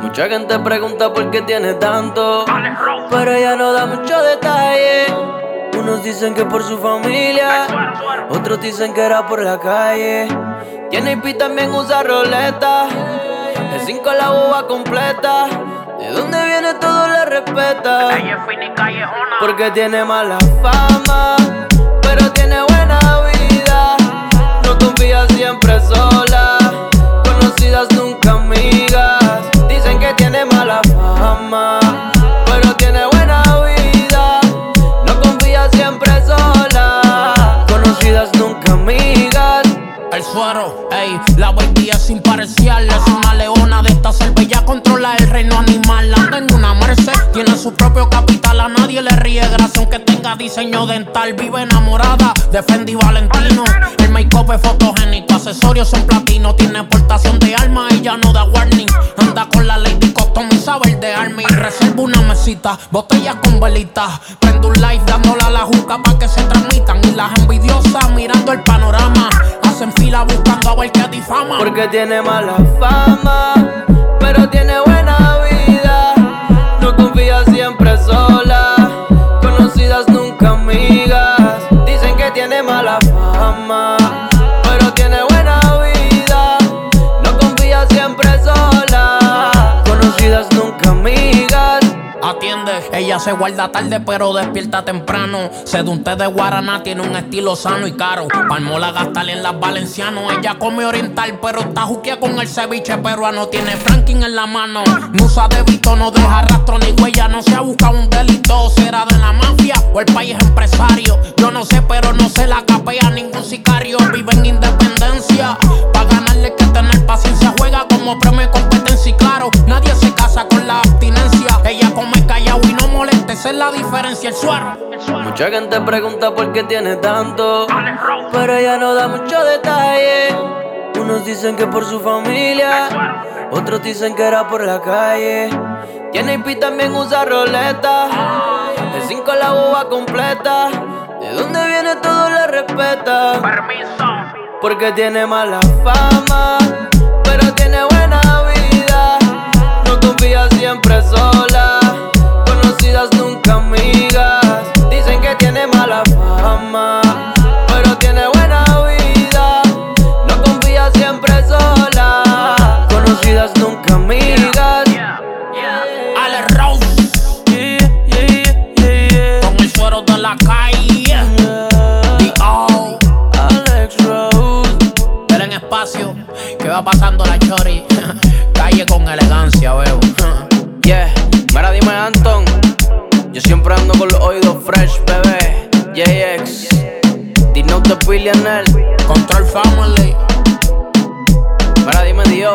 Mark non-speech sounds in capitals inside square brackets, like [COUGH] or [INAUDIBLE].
Mucha gente pregunta por qué tiene tanto, pero ella no da mucho detalle. Unos dicen que por su familia, otros dicen que era por la calle. Tiene IP también usa roleta, de 5 la boba completa. De dónde viene todo la respeta. Porque tiene mala fama, pero tiene buena vida. No confía siempre sola, conocidas nunca amigas tiene mala fama, pero tiene buena vida. No confía siempre sola, conocidas nunca amigas. El suero, ey, la día sin pareciarle. Es una leona de esta selva ya controla el reino animal. Tiene su propio capital. A nadie le ríe gracias aunque tenga diseño dental. Vive enamorada de Fendi Valentino. El make-up es fotogénico, accesorios son platino. Tiene portación de alma, ella no da warning. Anda con la Lady Cotton y sabe de army. Reserva una mesita, botellas con velitas. Prendo un live dándola a la juca para que se transmitan. Y las envidiosas mirando el panorama en fila buscando a ver qué difama. Porque tiene mala fama, nunca Atiende, ella se guarda tarde pero despierta temprano. Sedunte de Guaraná tiene un estilo sano y caro. Palmola gastarle en las valencianos. Ella come oriental pero está juquea con el ceviche peruano. Tiene franking en la mano. No usa débito, no deja rastro ni huella. No se ha buscado un delito. Será de la mafia o el país empresario. Yo no sé pero no se la capea diferencia, el suero. Mucha gente pregunta por qué tiene tanto, pero ella no da mucho detalle. Unos dicen que por su familia, otros dicen que era por la calle. Tiene IP también usa roleta, de 5 la boba completa. De dónde viene todo la respeta. Permiso. Porque tiene mala fama, va pasando la chori. [LAUGHS] calle con elegancia, veo. [LAUGHS] yeah, mira, dime Anton. Yo siempre ando con los oídos fresh, bebé. JX, Dino de Billionaire. Control Family. Para dime Dios.